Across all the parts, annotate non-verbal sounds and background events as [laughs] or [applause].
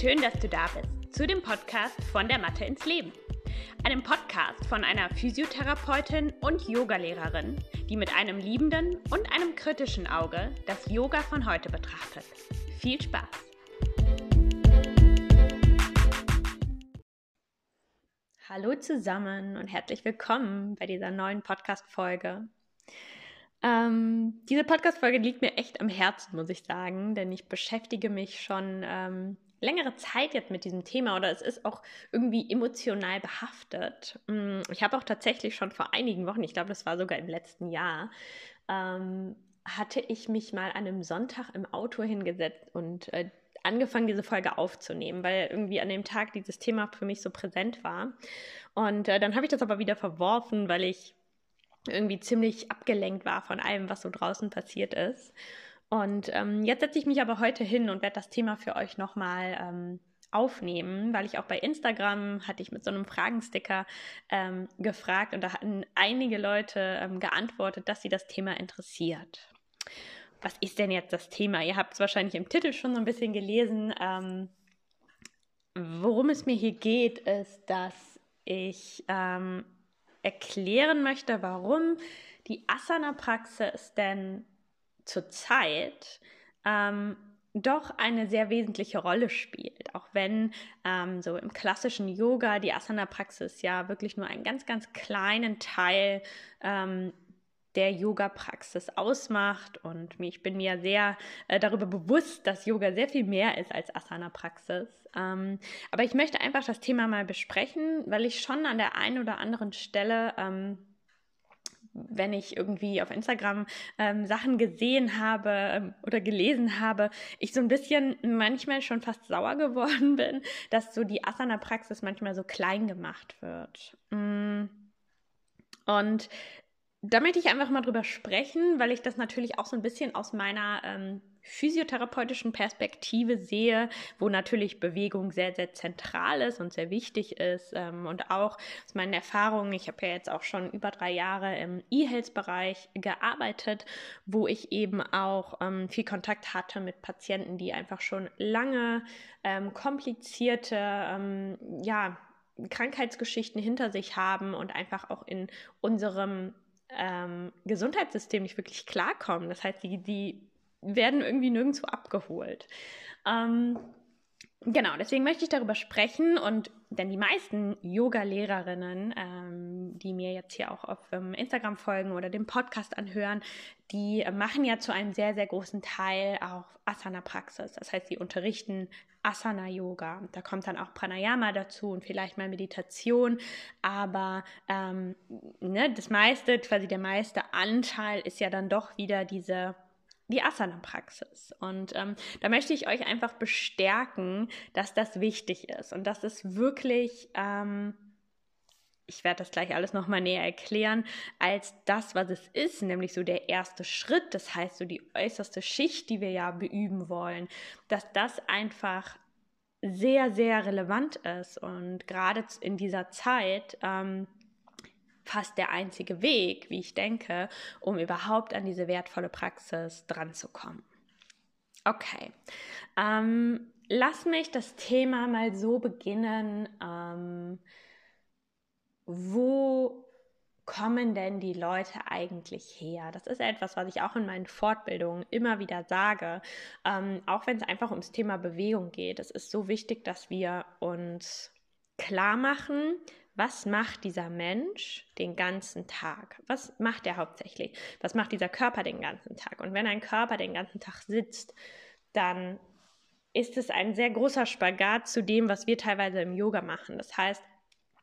Schön, dass du da bist zu dem Podcast von der Mathe ins Leben. Einem Podcast von einer Physiotherapeutin und Yogalehrerin, die mit einem liebenden und einem kritischen Auge das Yoga von heute betrachtet. Viel Spaß! Hallo zusammen und herzlich willkommen bei dieser neuen Podcast-Folge. Ähm, diese Podcast-Folge liegt mir echt am Herzen, muss ich sagen, denn ich beschäftige mich schon ähm, längere Zeit jetzt mit diesem Thema oder es ist auch irgendwie emotional behaftet. Mm, ich habe auch tatsächlich schon vor einigen Wochen, ich glaube, das war sogar im letzten Jahr, ähm, hatte ich mich mal an einem Sonntag im Auto hingesetzt und äh, angefangen, diese Folge aufzunehmen, weil irgendwie an dem Tag dieses Thema für mich so präsent war. Und äh, dann habe ich das aber wieder verworfen, weil ich irgendwie ziemlich abgelenkt war von allem, was so draußen passiert ist. Und ähm, jetzt setze ich mich aber heute hin und werde das Thema für euch nochmal ähm, aufnehmen, weil ich auch bei Instagram hatte ich mit so einem Fragensticker ähm, gefragt und da hatten einige Leute ähm, geantwortet, dass sie das Thema interessiert. Was ist denn jetzt das Thema? Ihr habt es wahrscheinlich im Titel schon so ein bisschen gelesen. Ähm, worum es mir hier geht, ist, dass ich ähm, erklären möchte, warum die Asana-Praxis denn zurzeit ähm, doch eine sehr wesentliche Rolle spielt. Auch wenn ähm, so im klassischen Yoga die Asana-Praxis ja wirklich nur einen ganz, ganz kleinen Teil ähm, der Yoga-Praxis ausmacht. Und ich bin mir sehr äh, darüber bewusst, dass Yoga sehr viel mehr ist als Asana-Praxis. Ähm, aber ich möchte einfach das Thema mal besprechen, weil ich schon an der einen oder anderen Stelle ähm, wenn ich irgendwie auf Instagram ähm, Sachen gesehen habe ähm, oder gelesen habe, ich so ein bisschen manchmal schon fast sauer [laughs] geworden bin, dass so die Asana-Praxis manchmal so klein gemacht wird. Mm. Und da möchte ich einfach mal drüber sprechen, weil ich das natürlich auch so ein bisschen aus meiner ähm, physiotherapeutischen Perspektive sehe, wo natürlich Bewegung sehr, sehr zentral ist und sehr wichtig ist. Ähm, und auch aus meinen Erfahrungen, ich habe ja jetzt auch schon über drei Jahre im E-Health-Bereich gearbeitet, wo ich eben auch ähm, viel Kontakt hatte mit Patienten, die einfach schon lange ähm, komplizierte, ähm, ja, Krankheitsgeschichten hinter sich haben und einfach auch in unserem ähm, Gesundheitssystem nicht wirklich klarkommen. Das heißt, die, die werden irgendwie nirgendwo abgeholt. Ähm, genau, deswegen möchte ich darüber sprechen und denn die meisten Yoga-Lehrerinnen, ähm, die mir jetzt hier auch auf ähm, Instagram folgen oder den Podcast anhören, die machen ja zu einem sehr, sehr großen Teil auch Asana-Praxis. Das heißt, sie unterrichten Asana-Yoga. Da kommt dann auch Pranayama dazu und vielleicht mal Meditation. Aber ähm, ne, das meiste, quasi der meiste Anteil ist ja dann doch wieder diese die Asana-Praxis. Und ähm, da möchte ich euch einfach bestärken, dass das wichtig ist und dass es wirklich, ähm, ich werde das gleich alles nochmal näher erklären, als das, was es ist, nämlich so der erste Schritt, das heißt so die äußerste Schicht, die wir ja beüben wollen, dass das einfach sehr, sehr relevant ist und gerade in dieser Zeit, ähm, fast der einzige Weg, wie ich denke, um überhaupt an diese wertvolle Praxis dran zu kommen. Okay, ähm, lass mich das Thema mal so beginnen. Ähm, wo kommen denn die Leute eigentlich her? Das ist etwas, was ich auch in meinen Fortbildungen immer wieder sage, ähm, auch wenn es einfach ums Thema Bewegung geht. Es ist so wichtig, dass wir uns klar machen, was macht dieser Mensch den ganzen Tag? Was macht er hauptsächlich? Was macht dieser Körper den ganzen Tag? Und wenn ein Körper den ganzen Tag sitzt, dann ist es ein sehr großer Spagat zu dem, was wir teilweise im Yoga machen. Das heißt,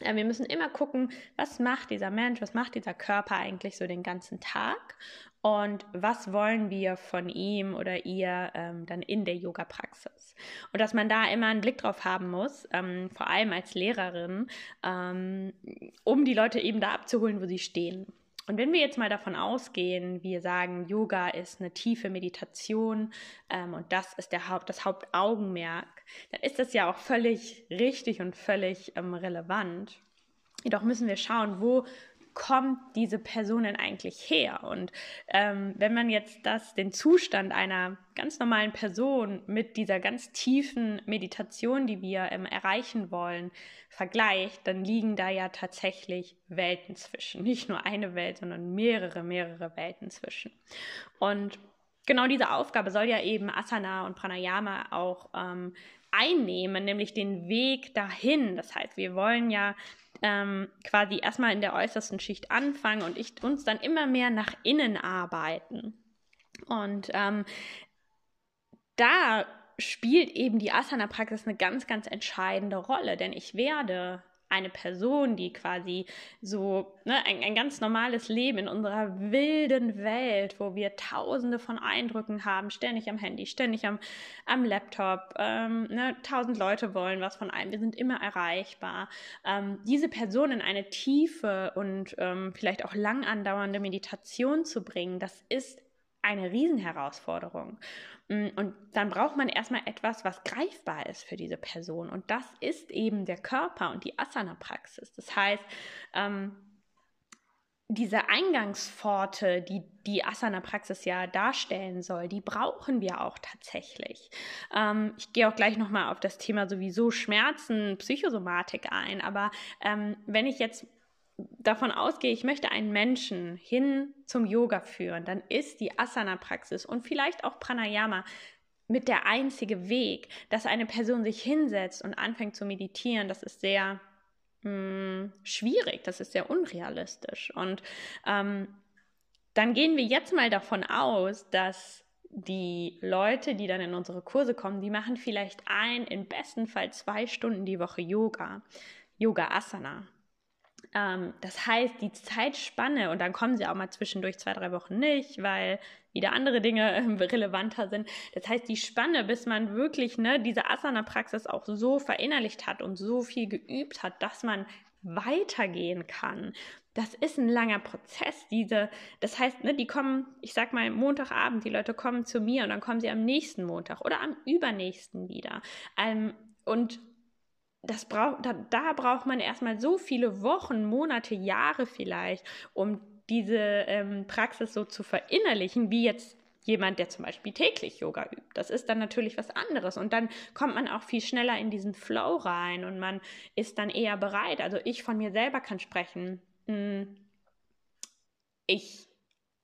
äh, wir müssen immer gucken, was macht dieser Mensch, was macht dieser Körper eigentlich so den ganzen Tag und was wollen wir von ihm oder ihr ähm, dann in der Yoga-Praxis. Und dass man da immer einen Blick drauf haben muss, ähm, vor allem als Lehrerin, ähm, um die Leute eben da abzuholen, wo sie stehen. Und wenn wir jetzt mal davon ausgehen, wir sagen, Yoga ist eine tiefe Meditation ähm, und das ist der Haupt, das Hauptaugenmerk, dann ist das ja auch völlig richtig und völlig ähm, relevant. Jedoch müssen wir schauen, wo kommt diese Person denn eigentlich her? Und ähm, wenn man jetzt das, den Zustand einer ganz normalen Person mit dieser ganz tiefen Meditation, die wir ähm, erreichen wollen, vergleicht, dann liegen da ja tatsächlich Welten zwischen. Nicht nur eine Welt, sondern mehrere, mehrere Welten zwischen. Und genau diese Aufgabe soll ja eben Asana und Pranayama auch ähm, einnehmen, nämlich den Weg dahin. Das heißt, wir wollen ja ähm, quasi erstmal in der äußersten Schicht anfangen und ich, uns dann immer mehr nach innen arbeiten. Und ähm, da spielt eben die Asana-Praxis eine ganz, ganz entscheidende Rolle, denn ich werde eine Person, die quasi so ne, ein, ein ganz normales Leben in unserer wilden Welt, wo wir tausende von Eindrücken haben, ständig am Handy, ständig am, am Laptop, ähm, ne, tausend Leute wollen was von einem, wir sind immer erreichbar. Ähm, diese Person in eine tiefe und ähm, vielleicht auch lang andauernde Meditation zu bringen, das ist eine Riesenherausforderung. Mm, und dann braucht man erstmal etwas, was greifbar ist für diese Person. Und das ist eben der Körper und die Asana-Praxis. Das heißt, ähm, diese Eingangspforte, die die Asana-Praxis ja darstellen soll, die brauchen wir auch tatsächlich. Ähm, ich gehe auch gleich nochmal auf das Thema sowieso Schmerzen, Psychosomatik ein, aber ähm, wenn ich jetzt davon ausgehe, ich möchte einen Menschen hin zum Yoga führen, dann ist die Asana-Praxis und vielleicht auch Pranayama mit der einzige Weg, dass eine Person sich hinsetzt und anfängt zu meditieren. Das ist sehr mh, hm, schwierig, das ist sehr unrealistisch. Und ähm, dann gehen wir jetzt mal davon aus, dass die Leute, die dann in unsere Kurse kommen, die machen vielleicht ein, im besten Fall zwei Stunden die Woche Yoga, Yoga Asana. Ähm, das heißt, die Zeitspanne, und dann kommen sie auch mal zwischendurch zwei, drei Wochen nicht, weil wieder andere Dinge [laughs] relevanter sind. Das heißt, die Spanne, bis man wirklich ne, diese Asana-Praxis auch so verinnerlicht hat und so viel geübt hat, dass man weitergehen kann. Das ist ein langer Prozess. Diese, das heißt, ne, die kommen, ich sag mal, Montagabend, die Leute kommen zu mir und dann kommen sie am nächsten Montag oder am übernächsten wieder. Ähm, und das braucht, da, da braucht man erstmal so viele Wochen, Monate, Jahre vielleicht, um diese ähm, Praxis so zu verinnerlichen, wie jetzt jemand, der zum Beispiel täglich Yoga übt. Das ist dann natürlich was anderes. Und dann kommt man auch viel schneller in diesen Flow rein und man ist dann eher bereit. Also ich von mir selber kann sprechen. Hm, ich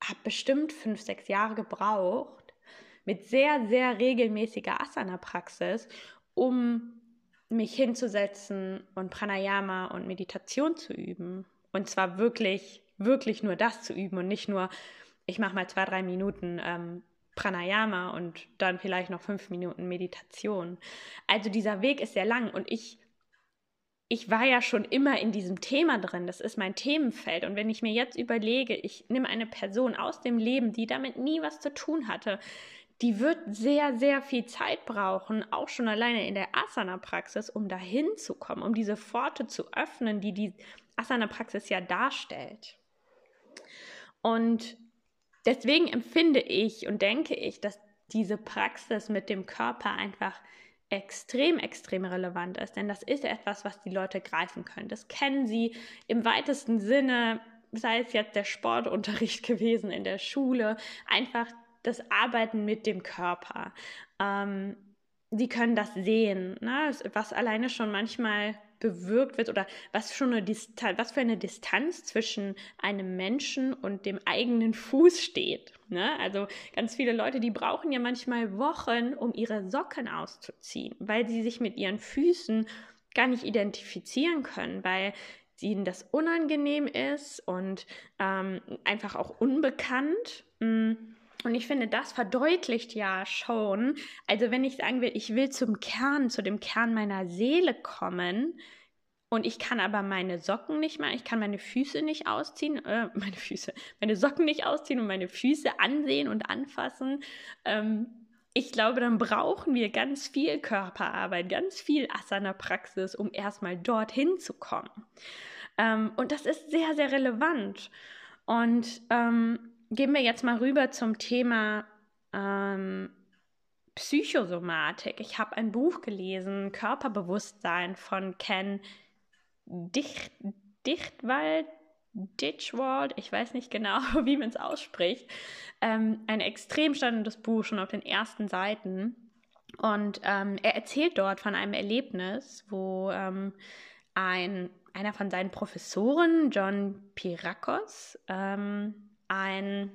habe bestimmt fünf, sechs Jahre gebraucht mit sehr, sehr regelmäßiger Asana-Praxis, um mich hinzusetzen und Pranayama und Meditation zu üben. Und zwar wirklich, wirklich nur das zu üben und nicht nur, ich mache mal zwei, drei Minuten ähm, Pranayama und dann vielleicht noch fünf Minuten Meditation. Also dieser Weg ist sehr lang und ich, ich war ja schon immer in diesem Thema drin. Das ist mein Themenfeld. Und wenn ich mir jetzt überlege, ich nehme eine Person aus dem Leben, die damit nie was zu tun hatte, die wird sehr, sehr viel Zeit brauchen, auch schon alleine in der Asana-Praxis, um dahin zu kommen, um diese Pforte zu öffnen, die die Asana-Praxis ja darstellt. Und deswegen empfinde ich und denke ich, dass diese Praxis mit dem Körper einfach extrem, extrem relevant ist, denn das ist etwas, was die Leute greifen können. Das kennen sie im weitesten Sinne, sei es jetzt der Sportunterricht [laughs] gewesen in der Schule, einfach das Arbeiten mit dem Körper. Ähm, die können das sehen, ne? was alleine schon manchmal bewirkt wird oder was schon eine Distanz, was für eine Distanz zwischen einem Menschen und dem eigenen Fuß steht. Ne? Also ganz viele Leute, die brauchen ja manchmal Wochen, um ihre Socken auszuziehen, weil sie sich mit ihren Füßen gar nicht identifizieren können, weil ihnen das unangenehm ist und ähm, einfach auch unbekannt. Mh mm. Und ich finde, das verdeutlicht ja schon, also wenn ich sagen will, ich will zum Kern, zu dem Kern meiner Seele kommen, und ich kann aber meine Socken nicht mehr, ich kann meine Füße nicht ausziehen, äh, [laughs] meine Füße, meine Socken nicht ausziehen und meine Füße ansehen und anfassen. Ähm, ich glaube, dann brauchen wir ganz viel Körperarbeit, ganz viel Asana-Praxis, um erstmal dorthin zu kommen. Ähm, und das ist sehr, sehr relevant. Und ähm, gehen wir jetzt mal rüber zum Thema ähm, Psychosomatik. Ich habe ein Buch gelesen, Körperbewusstsein von Ken Dicht, Dichtwald, Ditchwald, ich weiß nicht genau, [laughs] wie man es ausspricht, ähm, ein extrem spannendes Buch schon auf den ersten Seiten. Und ähm, er erzählt dort von einem Erlebnis, wo ähm, ein, einer von seinen Professoren, John Pirakos, ähm, ein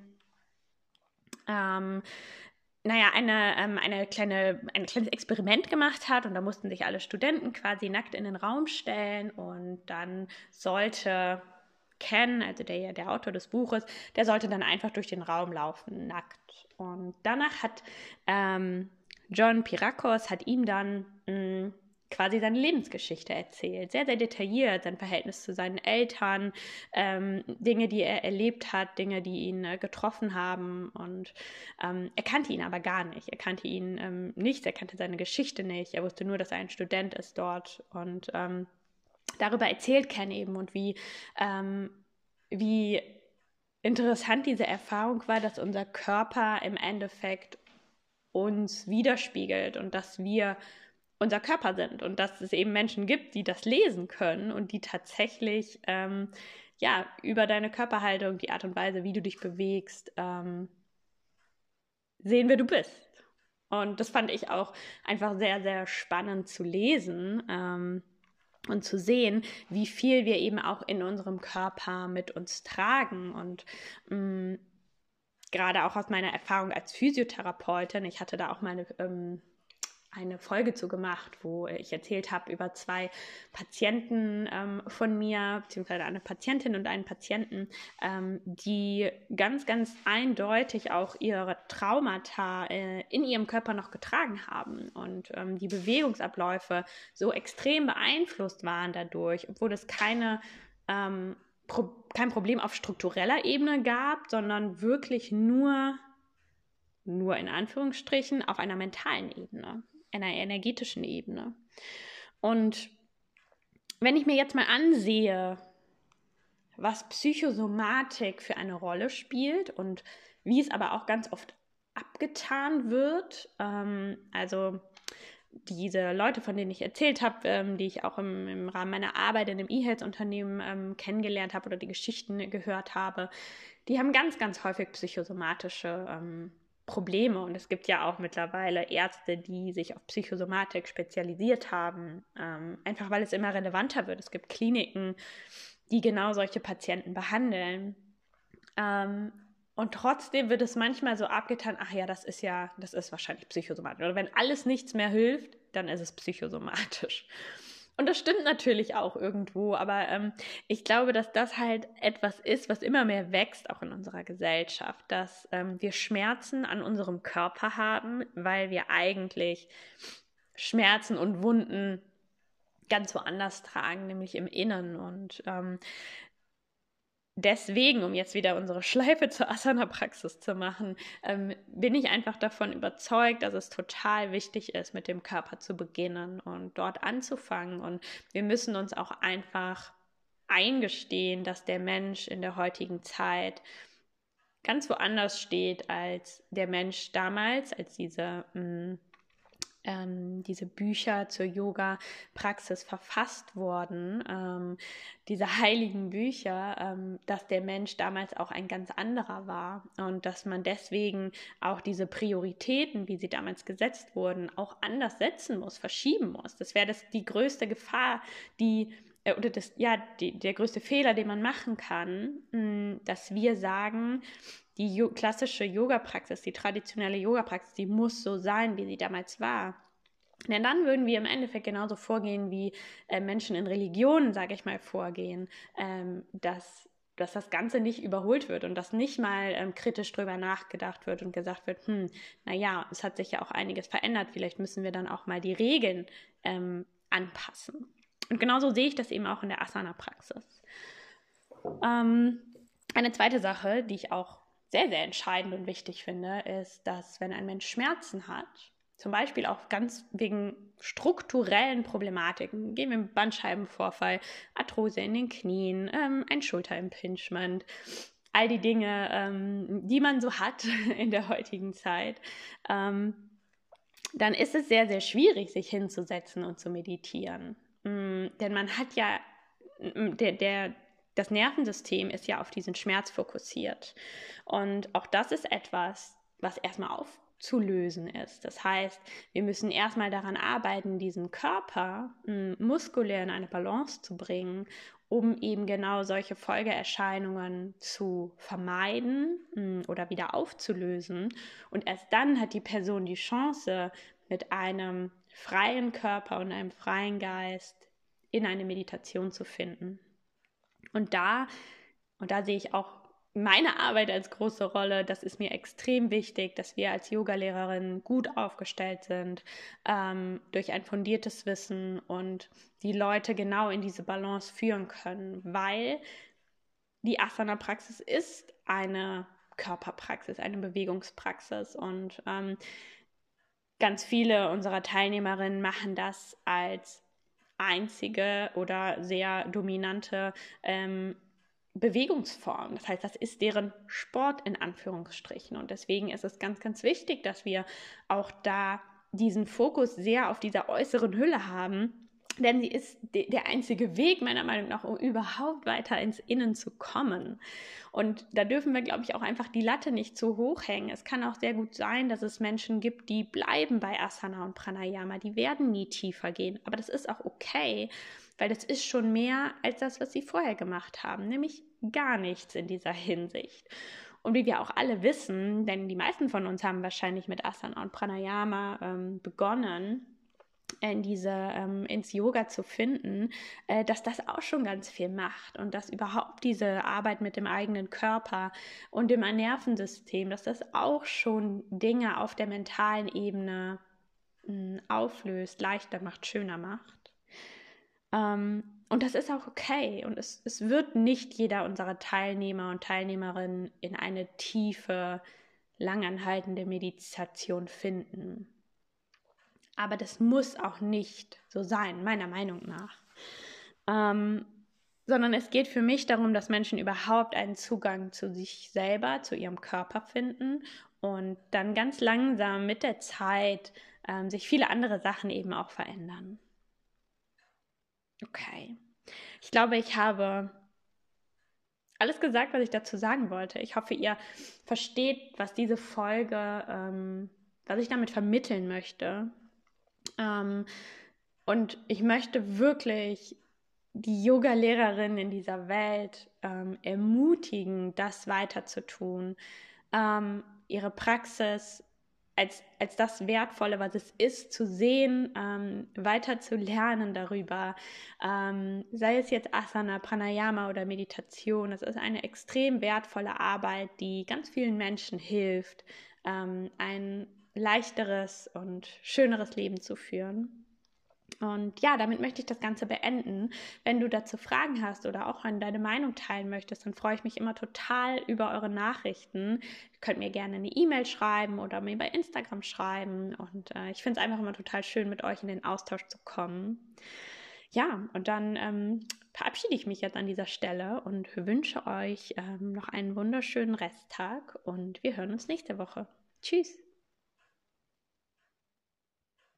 ähm, naja, eine, ähm, eine kleine, ein kleines Experiment gemacht hat und da mussten sich alle Studenten quasi nackt in den Raum stellen und dann sollte Ken, also der, der Autor des Buches, der sollte dann einfach durch den Raum laufen, nackt. Und danach hat ähm, John Pirakos hat ihm dann mh, mm, quasi seine Lebensgeschichte erzählt. Sehr, sehr detailliert, sein Verhältnis zu seinen Eltern, ähm, Dinge, die er erlebt hat, Dinge, die ihn äh, getroffen haben. Und ähm, er kannte ihn aber gar nicht. Er kannte ihn ähm, nicht, er kannte seine Geschichte nicht. Er wusste nur, dass er ein Student ist dort. Und ähm, darüber erzählt Ken eben und wie, ähm, wie interessant diese Erfahrung war, dass unser Körper im Endeffekt uns widerspiegelt und dass wir unser Körper sind und dass es eben Menschen gibt, die das lesen können und die tatsächlich ähm, ja über deine Körperhaltung, die Art und Weise, wie du dich bewegst, ähm, sehen, wer du bist. Und das fand ich auch einfach sehr, sehr spannend zu lesen ähm, und zu sehen, wie viel wir eben auch in unserem Körper mit uns tragen. Und mh, mm, gerade auch aus meiner Erfahrung als Physiotherapeutin, ich hatte da auch meine ähm, eine Folge zu gemacht, wo ich erzählt habe über zwei Patienten ähm, von mir, beziehungsweise eine Patientin und einen Patienten, ähm, die ganz, ganz eindeutig auch ihre Traumata äh, in ihrem Körper noch getragen haben und ähm, die Bewegungsabläufe so extrem beeinflusst waren dadurch, obwohl es keine ähm, Pro kein Problem auf struktureller Ebene gab, sondern wirklich nur nur in Anführungsstrichen auf einer mentalen Ebene einer energetischen Ebene. Und wenn ich mir jetzt mal ansehe, was Psychosomatik für eine Rolle spielt und wie es aber auch ganz oft abgetan wird, ähm, also diese Leute, von denen ich erzählt habe, ähm, die ich auch im, im, Rahmen meiner Arbeit in einem E-Health-Unternehmen ähm, kennengelernt habe oder die Geschichten gehört habe, die haben ganz, ganz häufig psychosomatische ähm, Probleme. Und es gibt ja auch mittlerweile Ärzte, die sich auf Psychosomatik spezialisiert haben, ähm, einfach weil es immer relevanter wird. Es gibt Kliniken, die genau solche Patienten behandeln. Ähm, und trotzdem wird es manchmal so abgetan, ach ja, das ist ja, das ist wahrscheinlich psychosomatisch. Oder wenn alles nichts mehr hilft, dann ist es psychosomatisch. Und das stimmt natürlich auch irgendwo, aber ähm, ich glaube, dass das halt etwas ist, was immer mehr wächst, auch in unserer Gesellschaft, dass ähm, wir Schmerzen an unserem Körper haben, weil wir eigentlich Schmerzen und Wunden ganz woanders tragen, nämlich im Inneren. Und ähm, deswegen, um jetzt wieder unsere Schleife zur Asana-Praxis zu machen, ähm, bin ich einfach davon überzeugt, dass es total wichtig ist, mit dem Körper zu beginnen und dort anzufangen. Und wir müssen uns auch einfach eingestehen, dass der Mensch in der heutigen Zeit ganz woanders steht als der Mensch damals, als diese mh, mm, ähm, diese Bücher zur Yoga-Praxis verfasst wurden, ähm, diese [laughs] heiligen Bücher, ähm, dass der Mensch damals auch ein ganz anderer war und dass man deswegen auch diese Prioritäten, wie sie damals gesetzt wurden, auch anders setzen muss, verschieben muss. Das wäre das die größte Gefahr, die äh, oder das, ja, die, der größte Fehler, den man machen kann, mh, hm, dass wir sagen, die jo klassische Yoga-Praxis, die traditionelle Yoga-Praxis, die muss so sein, wie sie damals war. Denn dann würden wir im Endeffekt genauso vorgehen, wie äh, Menschen in Religionen, sage ich mal, vorgehen, ähm, dass, dass das Ganze nicht überholt wird und dass nicht mal ähm, kritisch drüber nachgedacht wird und gesagt wird, hm, naja, es hat sich ja auch einiges verändert, vielleicht müssen wir dann auch mal die Regeln ähm, anpassen. Und genauso sehe ich das eben auch in der Asana-Praxis. Ähm, eine zweite Sache, die ich auch sehr, sehr entscheidend und wichtig finde, ist, dass wenn ein Mensch Schmerzen hat, zum Beispiel auch ganz wegen strukturellen Problematiken, gehen wir mit Bandscheibenvorfall, Arthrose in den Knien, ähm, ein Schulterimpingement, all die Dinge, ähm, die man so hat [laughs] in der heutigen Zeit, ähm, dann ist es sehr, sehr schwierig, sich hinzusetzen und zu meditieren. Mm, denn man hat ja, mm, der, der, das Nervensystem ist ja auf diesen Schmerz fokussiert. Und auch das ist etwas, was erstmal aufzulösen ist. Das heißt, wir müssen erstmal daran arbeiten, diesen Körper m, hm, muskulär in eine Balance zu bringen, um eben genau solche Folgeerscheinungen zu vermeiden oder wieder aufzulösen. Und erst dann hat die Person die Chance, mit einem freien Körper und einem freien Geist in eine Meditation zu finden. Und da, und da sehe ich auch meine Arbeit als große Rolle, das ist mir extrem wichtig, dass wir als Yogalehrerin gut aufgestellt sind, ähm, durch ein fundiertes Wissen und die Leute genau in diese Balance führen können, weil die Asana-Praxis ist eine Körperpraxis, eine Bewegungspraxis und ähm, ganz viele unserer Teilnehmerinnen machen das als einzige oder sehr dominante ähm, Bewegungsform. Das heißt, das ist deren Sport in Anführungsstrichen. Und deswegen ist es ganz, ganz wichtig, dass wir auch da diesen Fokus sehr auf dieser äußeren Hülle haben, denn sie ist der einzige Weg, meiner Meinung nach, um überhaupt weiter ins Innen zu kommen. Und da dürfen wir, glaube ich, auch einfach die Latte nicht zu hoch hängen. Es kann auch sehr gut sein, dass es Menschen gibt, die bleiben bei Asana und Pranayama. Die werden nie tiefer gehen. Aber das ist auch okay, weil das ist schon mehr als das, was sie vorher gemacht haben. Nämlich gar nichts in dieser Hinsicht. Und wie wir auch alle wissen, denn die meisten von uns haben wahrscheinlich mit Asana und Pranayama ähm, begonnen, in diese, ähm, ins Yoga zu finden, äh, dass das auch schon ganz viel macht und dass überhaupt diese Arbeit mit dem eigenen Körper und dem Nervensystem, dass das auch schon Dinge auf der mentalen Ebene mh, hm, auflöst, leichter macht, schöner macht. Ähm, und das ist auch okay. Und es, es wird nicht jeder unserer Teilnehmer und Teilnehmerinnen in eine tiefe, langanhaltende Meditation finden. Aber das muss auch nicht so sein, meiner Meinung nach. Ähm, sondern es geht für mich darum, dass Menschen überhaupt einen Zugang zu sich selber, zu ihrem Körper finden und dann ganz langsam mit der Zeit ähm, sich viele andere Sachen eben auch verändern. Okay. Ich glaube, ich habe alles gesagt, was ich dazu sagen wollte. Ich hoffe, ihr versteht, was diese Folge, ähm, was ich damit vermitteln möchte. Ähm, und ich möchte wirklich die Yoga-Lehrerin in dieser Welt ähm, ermutigen, das weiter zu tun, ähm, ihre Praxis als, als das Wertvolle, was es ist, zu sehen, ähm, weiter zu lernen darüber, ähm, sei es jetzt Asana, Pranayama oder Meditation. Das ist eine extrem wertvolle Arbeit, die ganz vielen Menschen hilft, ähm, ein leichteres und schöneres Leben zu führen. Und ja, damit möchte ich das Ganze beenden. Wenn du dazu Fragen hast oder auch deine Meinung teilen möchtest, dann freue ich mich immer total über eure Nachrichten. Ihr könnt mir gerne eine E-Mail schreiben oder mir bei Instagram schreiben. Und äh, ich finde es einfach immer total schön, mit euch in den Austausch zu kommen. Ja, und dann ähm, verabschiede ich mich jetzt an dieser Stelle und wünsche euch ähm, noch einen wunderschönen Resttag und wir hören uns nächste Woche. Tschüss.